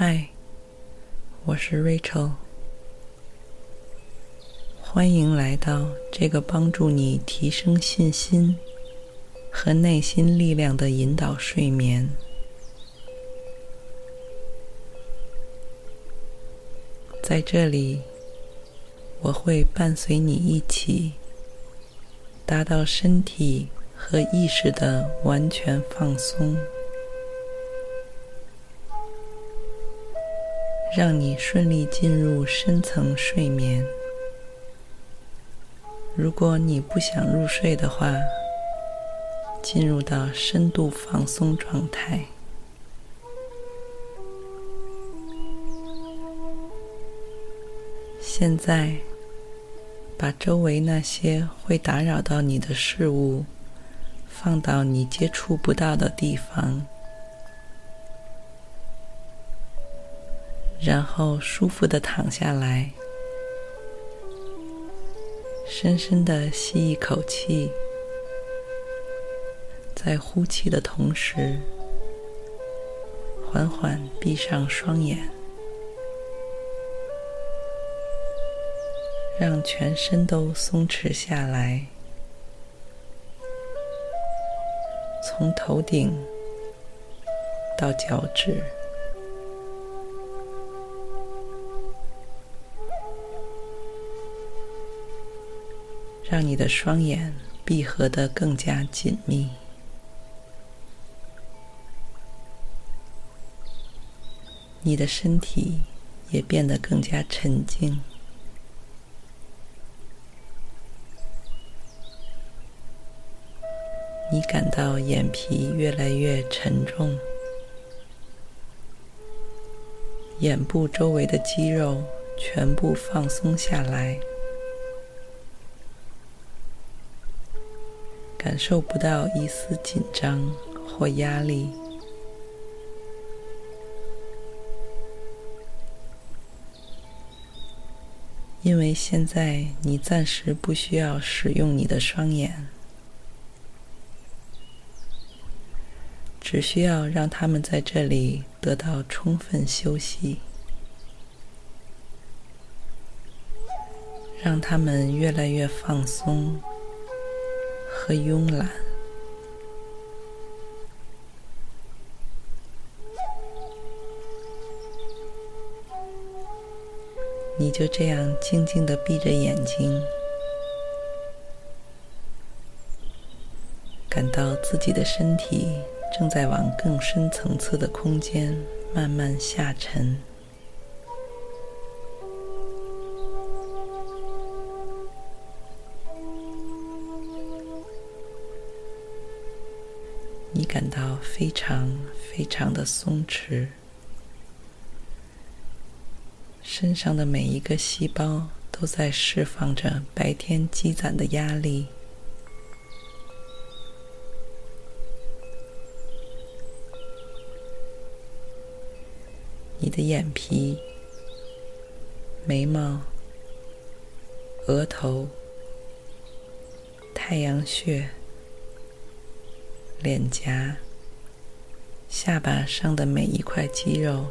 嗨，我是 Rachel，欢迎来到这个帮助你提升信心和内心力量的引导睡眠。在这里，我会伴随你一起达到身体和意识的完全放松。让你顺利进入深层睡眠。如果你不想入睡的话，进入到深度放松状态。现在，把周围那些会打扰到你的事物放到你接触不到的地方。然后舒服的躺下来，深深的吸一口气，在呼气的同时，缓缓闭上双眼，让全身都松弛下来，从头顶到脚趾。让你的双眼闭合得更加紧密，你的身体也变得更加沉静。你感到眼皮越来越沉重，眼部周围的肌肉全部放松下来。感受不到一丝紧张或压力，因为现在你暂时不需要使用你的双眼，只需要让他们在这里得到充分休息，让他们越来越放松。和慵懒，你就这样静静的闭着眼睛，感到自己的身体正在往更深层次的空间慢慢下沉。你感到非常非常的松弛，身上的每一个细胞都在释放着白天积攒的压力。你的眼皮、眉毛、额头、太阳穴。脸颊、下巴上的每一块肌肉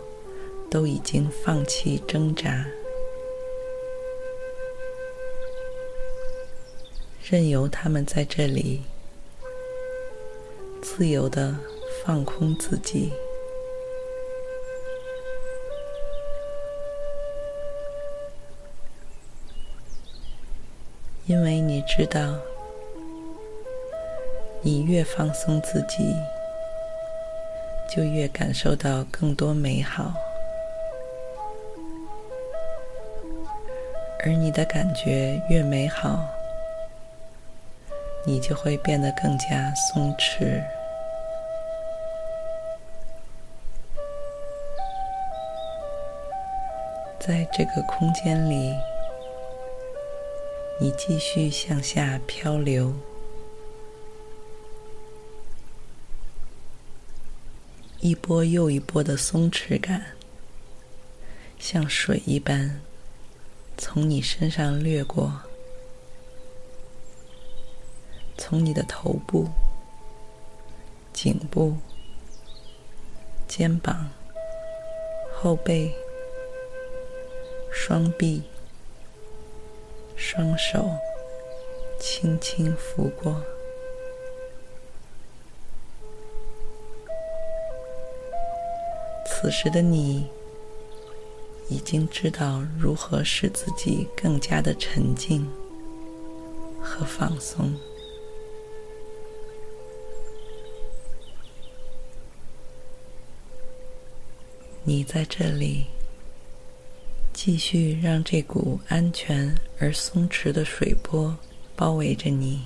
都已经放弃挣扎，任由他们在这里自由地放空自己，因为你知道。你越放松自己，就越感受到更多美好，而你的感觉越美好，你就会变得更加松弛。在这个空间里，你继续向下漂流，一波又一波的松弛感，像水一般从你身上掠过。从你的头部、颈部、肩膀、后背、双臂、双手轻轻拂过。此时的你已经知道如何使自己更加的沉静和放松。你在这里，继续让这股安全而松弛的水波包围着你，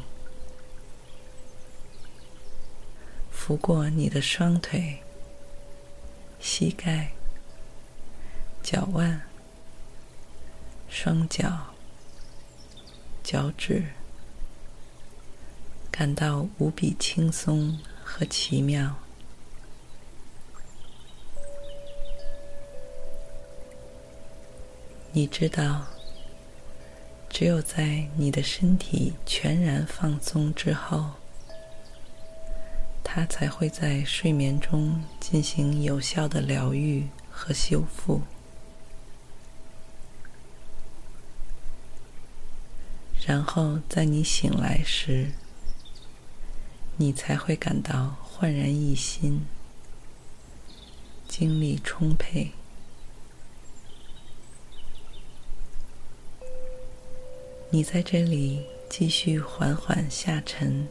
拂过你的双腿、膝盖、脚腕、双脚、脚趾，感到无比轻松和奇妙。你知道，只有在你的身体全然放松之后，它才会在睡眠中进行有效的疗愈和修复。然后在你醒来时，你才会感到焕然一新，精力充沛。你在这里继续缓缓下沉，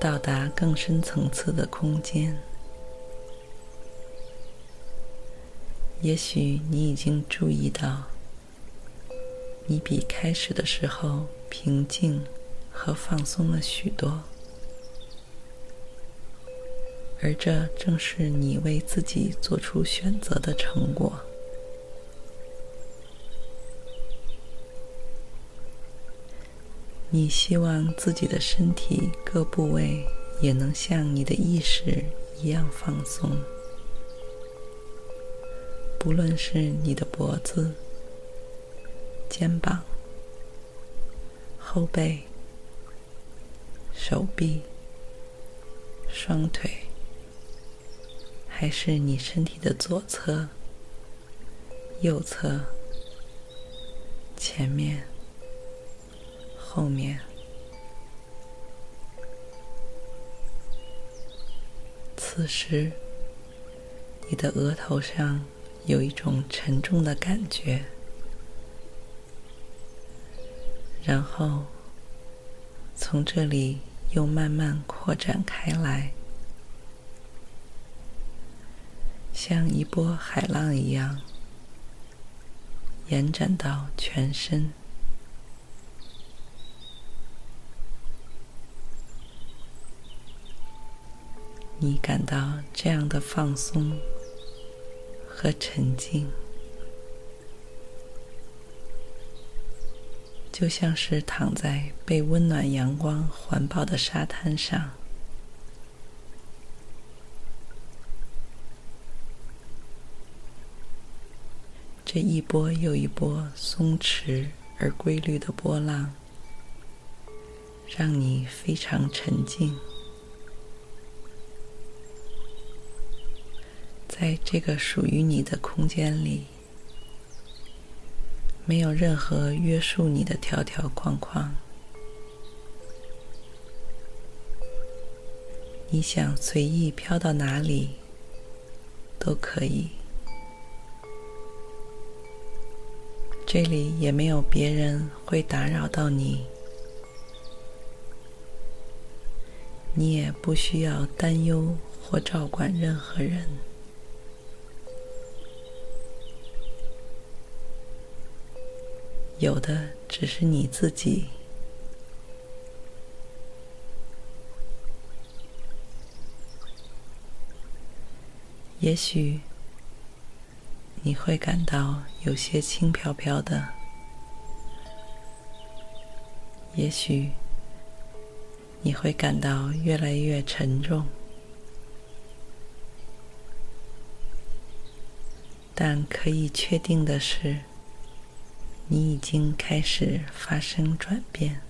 到达更深层次的空间。也许你已经注意到，你比开始的时候平静和放松了许多，而这正是你为自己做出选择的成果。你希望自己的身体各部位也能像你的意识一样放松，不论是你的脖子、肩膀、后背、手臂、双腿，还是你身体的左侧、右侧、前面。后面，此时，你的额头上有一种沉重的感觉，然后从这里又慢慢扩展开来，像一波海浪一样，延展到全身。你感到这样的放松和沉静，就像是躺在被温暖阳光环抱的沙滩上。这一波又一波松弛而规律的波浪，让你非常沉静。在这个属于你的空间里，没有任何约束你的条条框框。你想随意飘到哪里都可以。这里也没有别人会打扰到你，你也不需要担忧或照管任何人。有的只是你自己。也许你会感到有些轻飘飘的。也许你会感到越来越沉重。但可以确定的是你已经开始发生转变。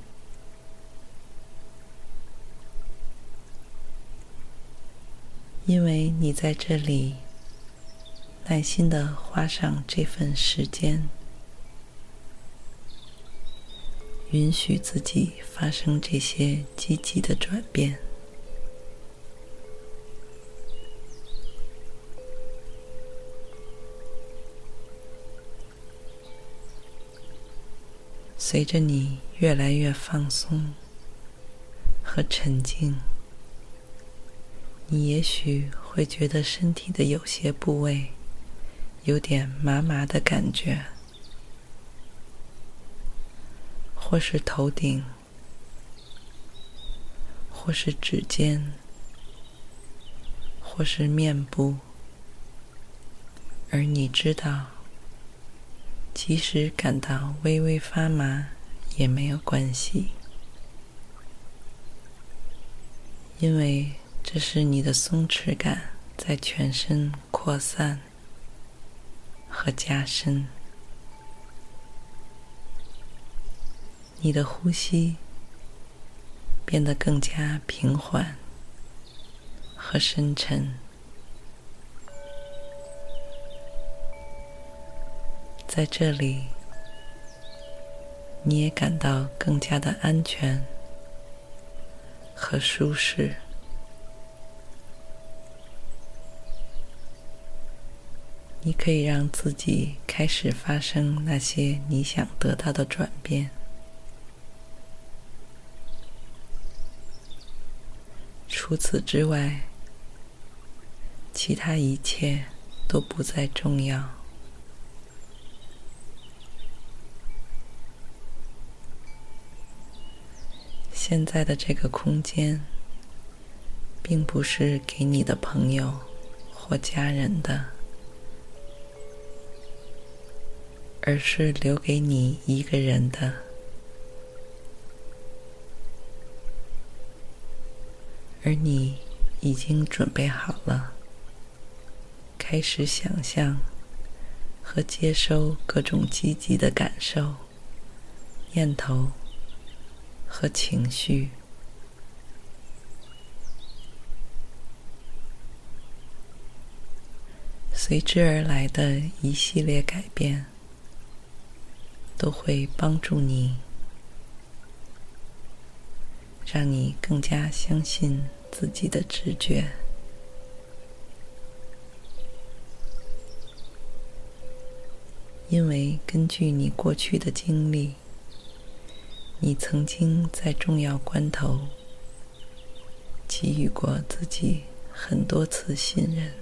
因为你在这里耐心的花上这份时间，允许自己发生这些积极的转变。随着你越来越放松和沉静。你也许会觉得身体的有些部位有点麻麻的感觉，或是头顶，或是指尖，或是面部，而你知道，即使感到微微发麻也没有关系，因为。这是你的松弛感在全身扩散和加深，你的呼吸变得更加平缓和深沉，在这里，你也感到更加的安全和舒适。你可以让自己开始发生那些你想得到的转变。除此之外，其他一切都不再重要。现在的这个空间，并不是给你的朋友或家人的。而是留给你一个人的，而你已经准备好了，开始想象和接收各种积极的感受、念头和情绪，随之而来的一系列改变。都会帮助你，让你更加相信自己的直觉。因为根据你过去的经历，你曾经在重要关头给予过自己很多次信任。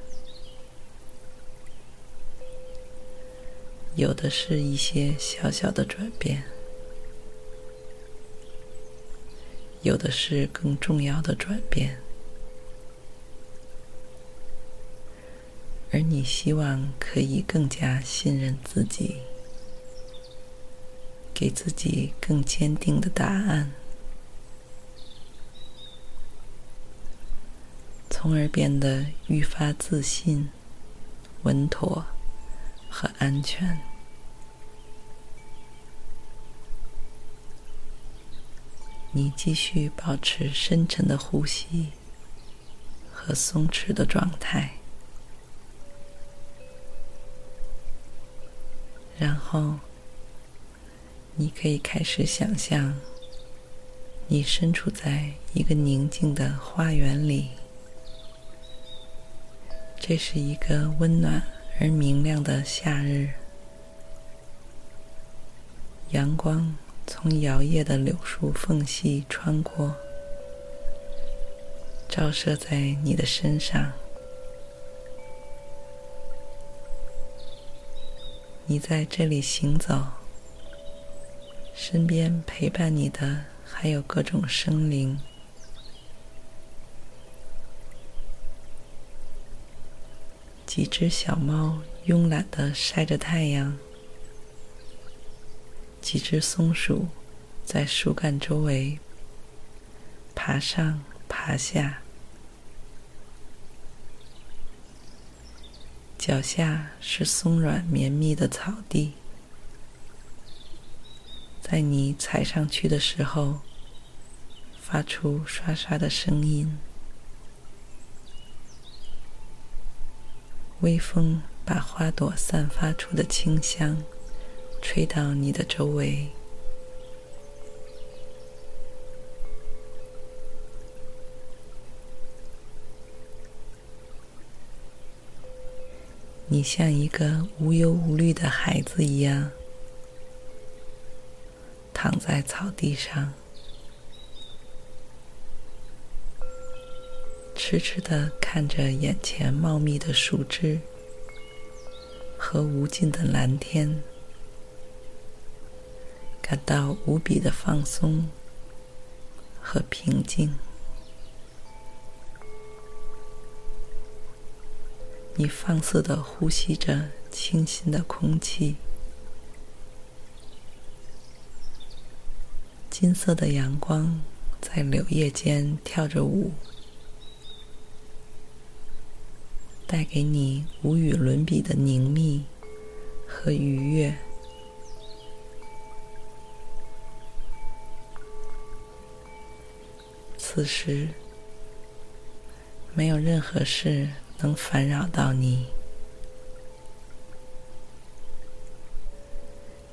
有的是一些小小的转变，有的是更重要的转变，而你希望可以更加信任自己，给自己更坚定的答案，从而变得愈发自信、稳妥。和安全。你继续保持深沉的呼吸和松弛的状态，然后你可以开始想象，你身处在一个宁静的花园里，这是一个温暖。而明亮的夏日，阳光从摇曳的柳树缝隙穿过，照射在你的身上。你在这里行走，身边陪伴你的还有各种生灵。几只小猫慵懒的晒着太阳，几只松鼠在树干周围。爬上爬下，脚下是松软绵密的草地，在你踩上去的时候，发出刷刷的声音。微风把花朵散发出的清香吹到你的周围，你像一个无忧无虑的孩子一样，躺在草地上。痴痴地看着眼前茂密的树枝和无尽的蓝天，感到无比的放松和平静。你放肆地呼吸着清新的空气，金色的阳光在柳叶间跳着舞。带给你无与伦比的宁谧和愉悦。此时，没有任何事能烦扰到你。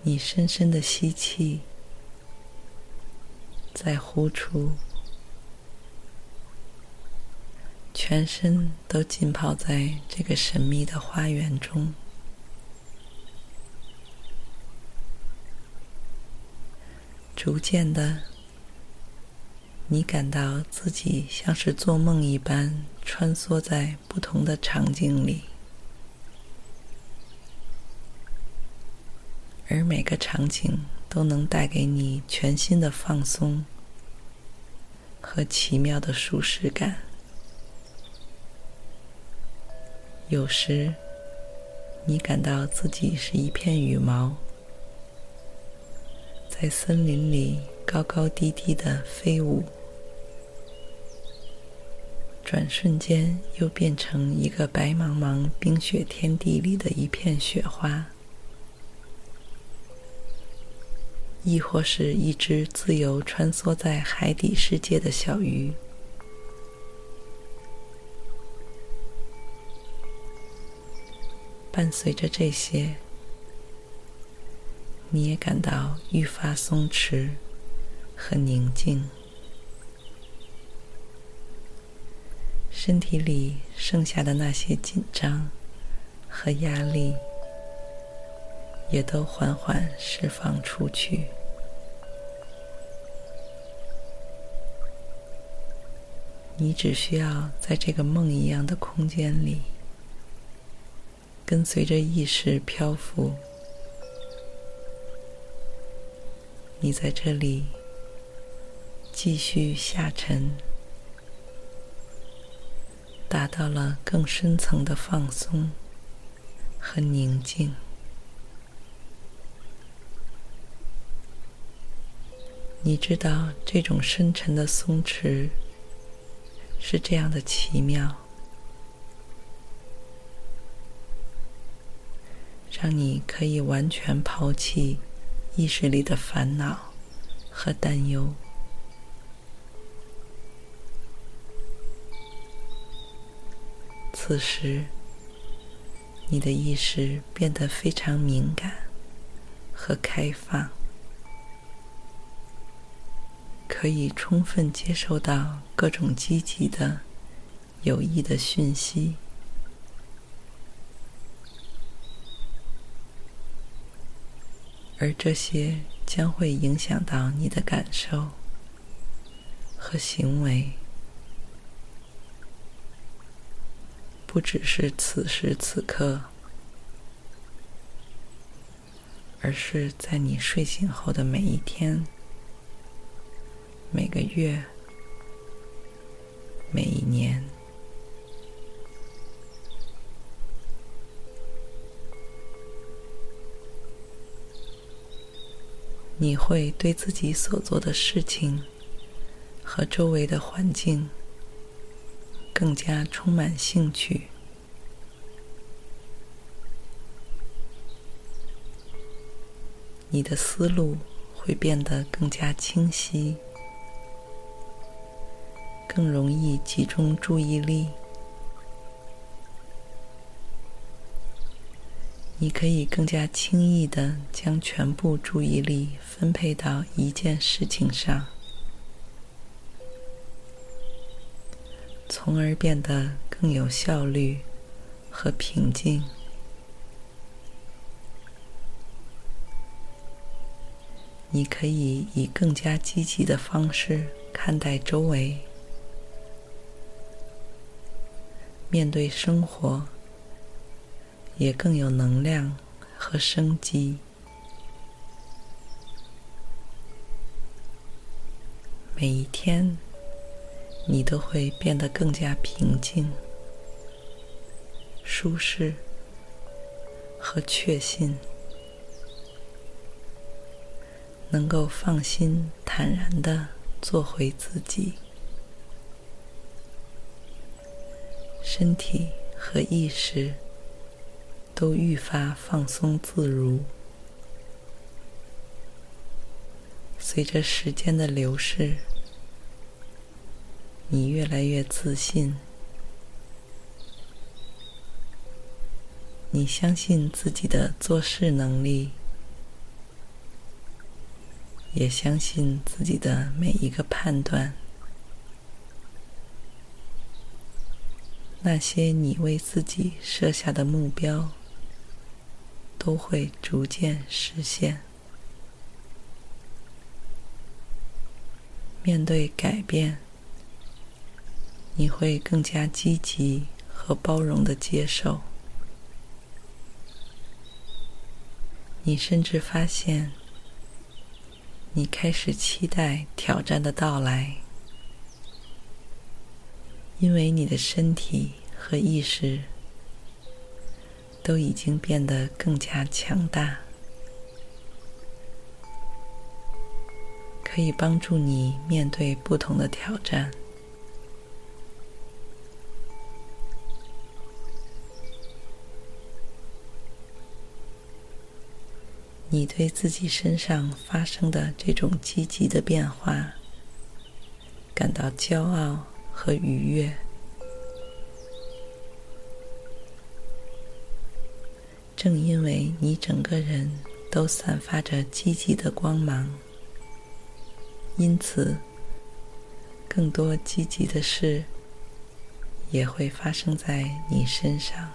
你深深的吸气，再呼出。全身都浸泡在这个神秘的花园中，逐渐的，你感到自己像是做梦一般穿梭在不同的场景里，而每个场景都能带给你全新的放松和奇妙的舒适感。有时，你感到自己是一片羽毛，在森林里高高低低的飞舞，转瞬间又变成一个白茫茫冰雪天地里的一片雪花，亦或是一只自由穿梭在海底世界的小鱼。伴随着这些，你也感到愈发松弛和宁静，身体里剩下的那些紧张和压力，也都缓缓释放出去。你只需要在这个梦一样的空间里。跟随着意识漂浮，你在这里继续下沉，达到了更深层的放松和宁静。你知道这种深沉的松弛是这样的奇妙。让你可以完全抛弃意识里的烦恼和担忧。此时，你的意识变得非常敏感和开放，可以充分接受到各种积极的、有益的讯息。而这些将会影响到你的感受和行为，不只是此时此刻，而是在你睡醒后的每一天、每个月每一年。你会对自己所做的事情和周围的环境更加充满兴趣。你的思路会变得更加清晰。更容易集中注意力。你可以更加轻易的将全部注意力分配到一件事情上，从而变得更有效率和平静。你可以以更加积极的方式看待周围，面对生活也更有能量和生机。每一天，你都会变得更加平静、舒适和确信。能够放心、坦然的做回自己，身体和意识都愈发放松自如。随着时间的流逝，你越来越自信，你相信自己的做事能力。也相信自己的每一个判断，那些你为自己设下的目标都会逐渐实现。面对改变，你会更加积极和包容地接受。你甚至发现，你开始期待挑战的到来，因为你的身体和意识都已经变得更加强大，可以帮助你面对不同的挑战。你对自己身上发生的这种积极的变化感到骄傲和愉悦，正因为你整个人都散发着积极的光芒，因此更多积极的事也会发生在你身上。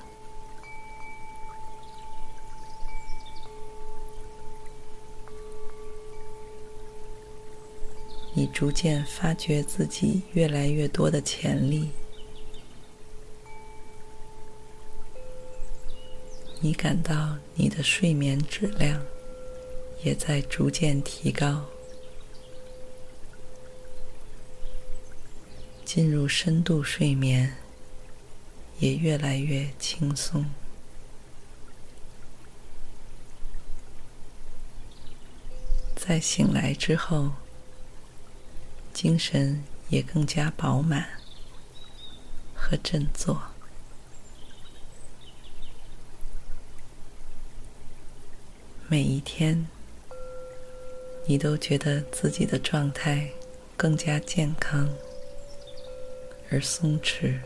你逐渐发觉自己越来越多的潜力，你感到你的睡眠质量也在逐渐提高，进入深度睡眠也越来越轻松，在醒来之后，精神也更加饱满和振作。每一天，你都觉得自己的状态更加健康而松弛。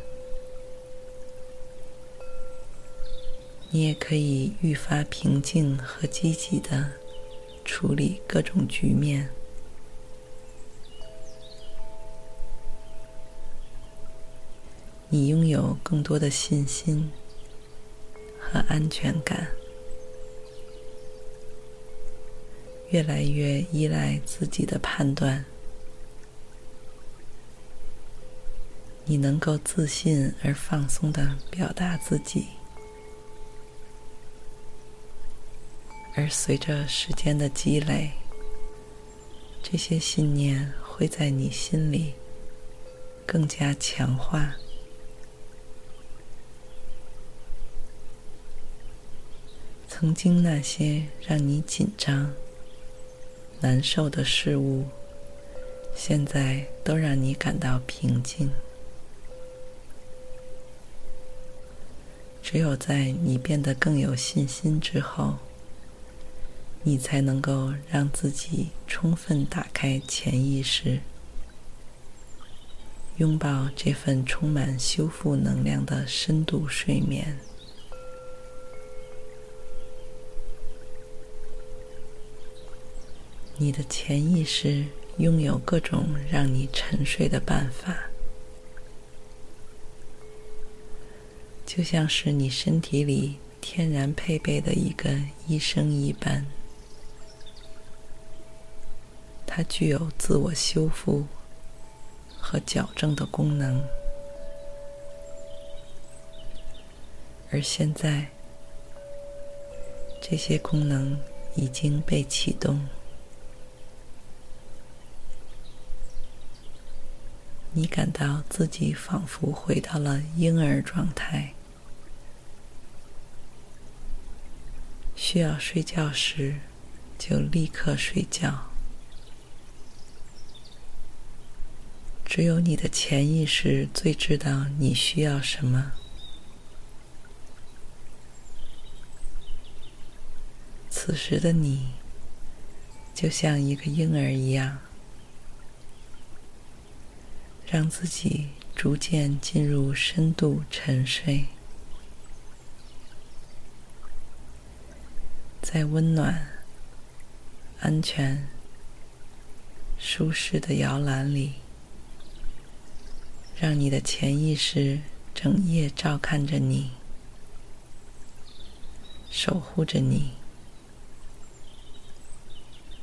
你也可以愈发平静和积极的处理各种局面。你拥有更多的信心和安全感，越来越依赖自己的判断。你能够自信而放松地表达自己，而随着时间的积累，这些信念会在你心里更加强化。曾经那些让你紧张、难受的事物，现在都让你感到平静。只有在你变得更有信心之后，你才能够让自己充分打开潜意识，拥抱这份充满修复能量的深度睡眠。你的潜意识拥有各种让你沉睡的办法，就像是你身体里天然配备的一个医生一般。它具有自我修复和矫正的功能，而现在，这些功能已经被启动。你感到自己仿佛回到了婴儿状态，需要睡觉时就立刻睡觉。只有你的潜意识最知道你需要什么。此时的你，就像一个婴儿一样，让自己逐渐进入深度沉睡，在温暖、安全、舒适的摇篮里。让你的潜意识整夜照看着你，守护着你。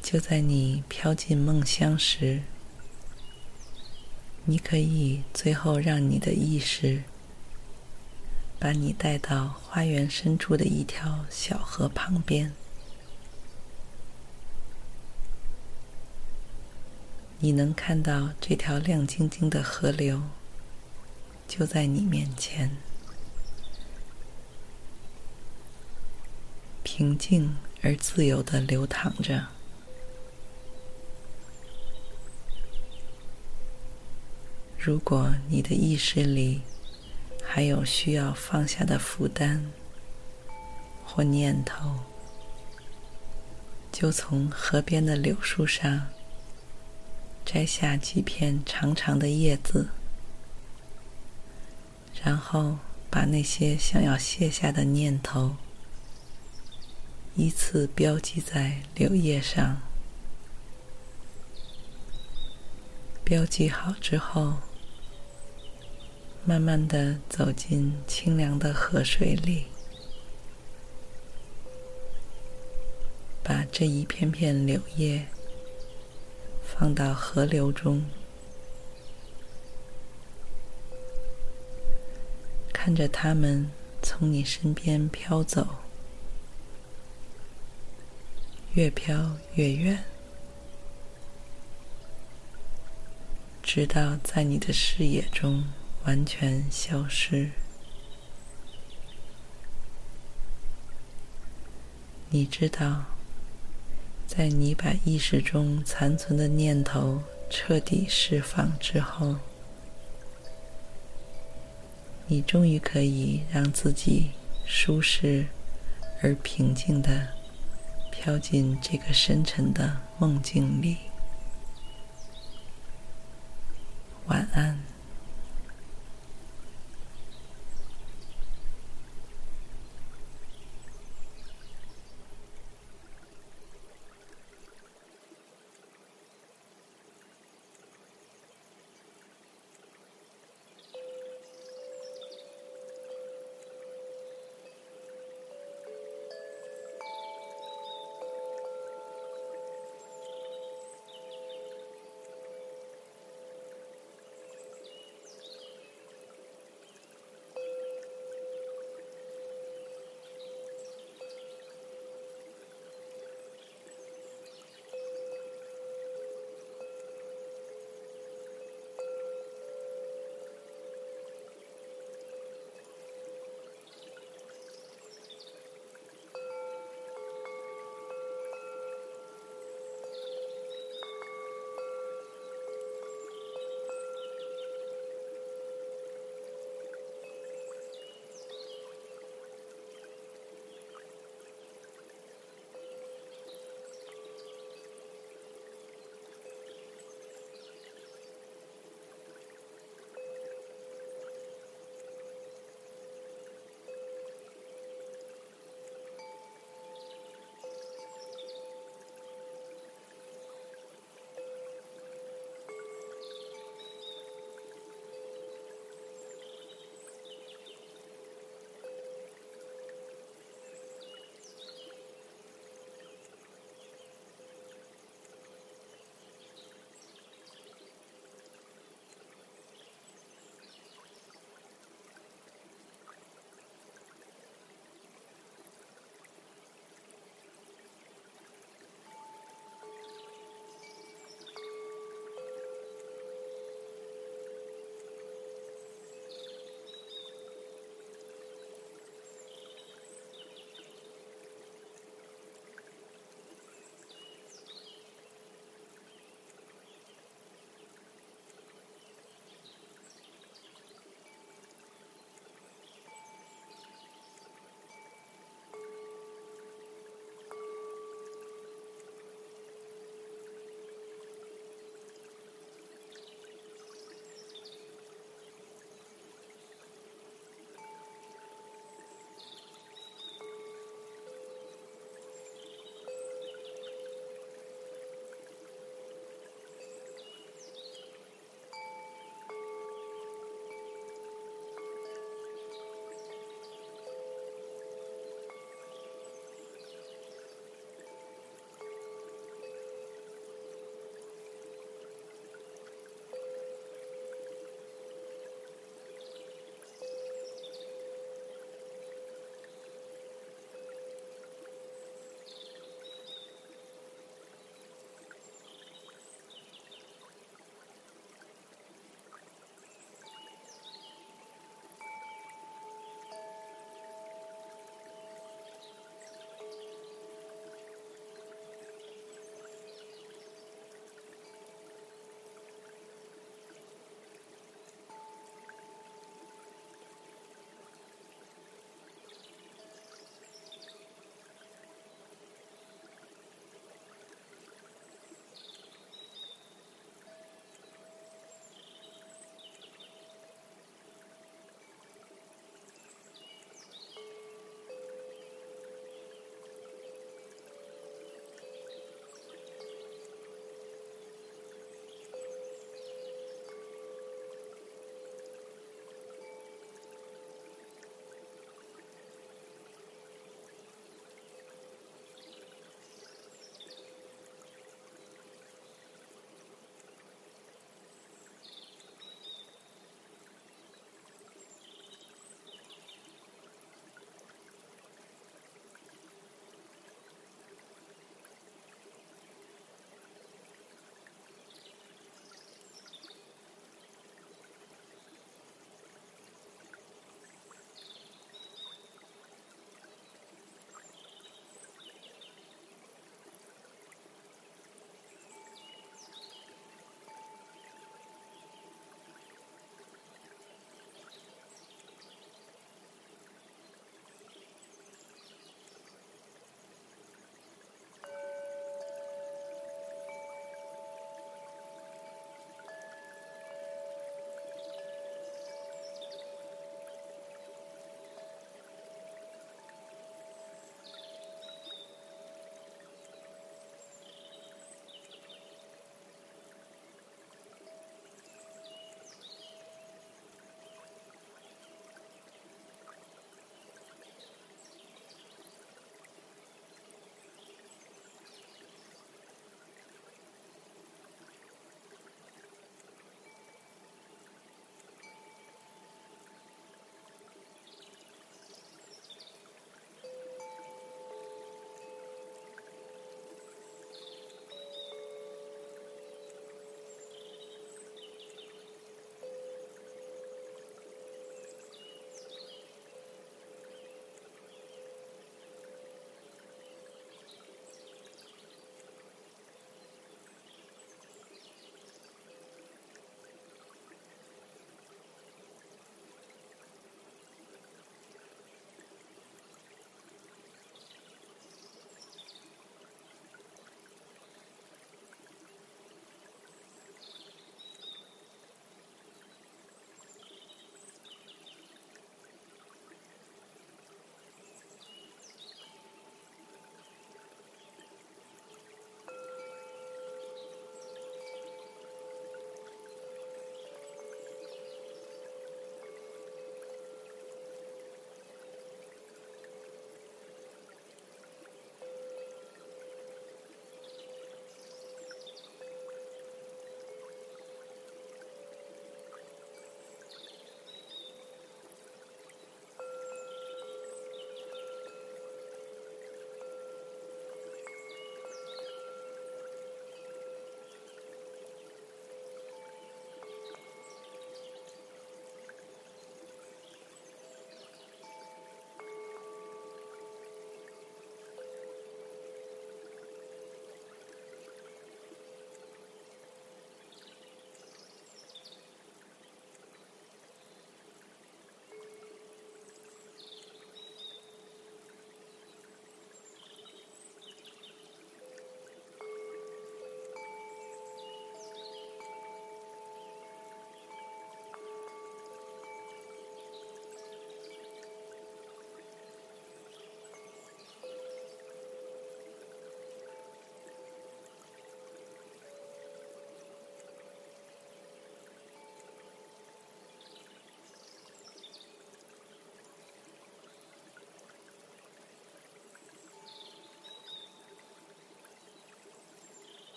就在你飘进梦乡时，你可以最后让你的意识把你带到花园深处的一条小河旁边。你能看到这条亮晶晶的河流。就在你面前，平静而自由地流淌着。如果你的意识里还有需要放下的负担或念头，就从河边的柳树上摘下几片长长的叶子。然后把那些想要卸下的念头依次标记在柳叶上。标记好之后，慢慢的走进清凉的河水里，把这一片片柳叶放到河流中。看着它们从你身边飘走，越飘越远，直到在你的视野中完全消失。你知道在你把意识中残存的念头彻底释放之后你终于可以让自己舒适而平静的飘进这个深沉的梦境里。晚安。